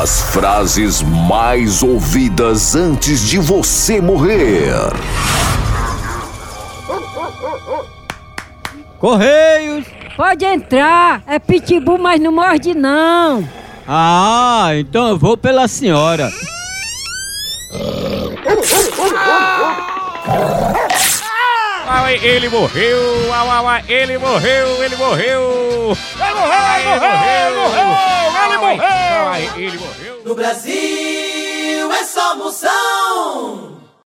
As frases mais ouvidas antes de você morrer. Correios! Pode entrar, é pitbull, mas não morde não. Ah, então eu vou pela senhora. Ele morreu! Au, au, au, ele morreu! Ele morreu! Ele morreu! Ele morreu! Ele morreu! Ele morreu! No Brasil é só moção.